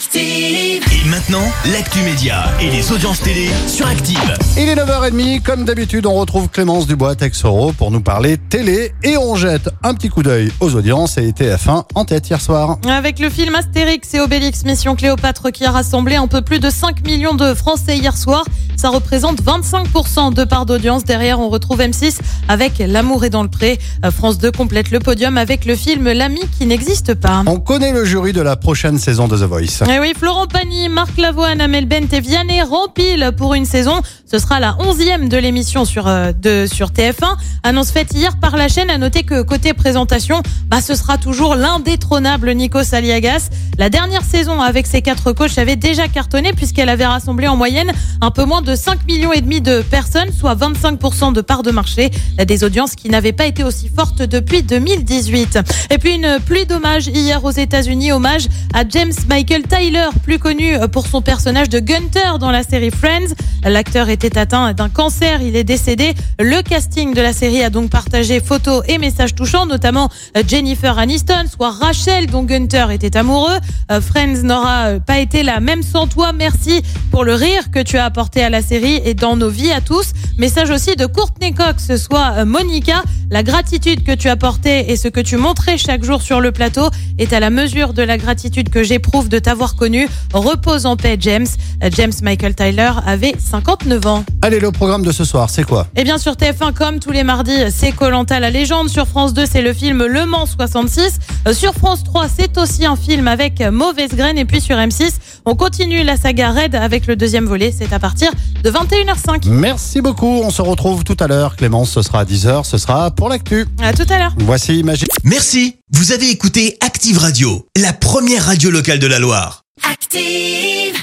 Active. Et maintenant, l'actu média et les audiences télé sur Active. Il est 9h30, comme d'habitude, on retrouve Clémence Dubois-Texoro pour nous parler télé et on jette un petit coup d'œil aux audiences et TF1 en tête hier soir. Avec le film Astérix et Obélix Mission Cléopâtre qui a rassemblé un peu plus de 5 millions de Français hier soir, ça représente 25% de part d'audience. Derrière, on retrouve M6 avec L'amour est dans le pré. Euh, France 2 complète le podium avec le film L'ami qui n'existe pas. On connaît le jury de la prochaine saison de The Voice. Eh oui, Florent Pagny, Marc Lavoine, Amel Bent et Vianney rempilent pour une saison. Ce sera la onzième de l'émission sur, euh, sur TF1. Annonce faite hier par la chaîne. À noter que côté présentation, bah, ce sera toujours l'indétrônable Nico Saliagas. La dernière saison avec ses quatre coachs avait déjà cartonné puisqu'elle avait rassemblé en moyenne un peu moins de 5 millions et demi de personnes, soit 25% de part de marché. Des audiences qui n'avaient pas été aussi fortes depuis 2018. Et puis une pluie d'hommages hier aux États-Unis. Hommage à James Michael Tyler, plus connu pour son personnage de Gunter dans la série Friends. L'acteur était atteint d'un cancer, il est décédé. Le casting de la série a donc partagé photos et messages touchants, notamment Jennifer Aniston, soit Rachel dont Gunter était amoureux. Euh, Friends n'aura pas été la même sans toi. Merci pour le rire que tu as apporté à la série et dans nos vies à tous. Message aussi de Courtney Cox, soit euh, Monica. La gratitude que tu as portée et ce que tu montrais chaque jour sur le plateau est à la mesure de la gratitude que j'éprouve de t'avoir connu. Repose en paix, James. Euh, James Michael Tyler avait 59 ans. Allez, le programme de ce soir, c'est quoi? Et bien sur TF1, comme tous les mardis, c'est Colanta la légende. Sur France 2, c'est le film Le Mans 66. Euh, Sur France 3, c'est aussi un film avec Mauvaise Graine. Et puis sur M6, on continue la saga Red avec le deuxième volet. C'est à partir de 21h05. Merci beaucoup, on se retrouve tout à l'heure. Clémence, ce sera à 10h, ce sera pour l'actu. À tout à l'heure. Voici Magie. Merci, vous avez écouté Active Radio, la première radio locale de la Loire. Active.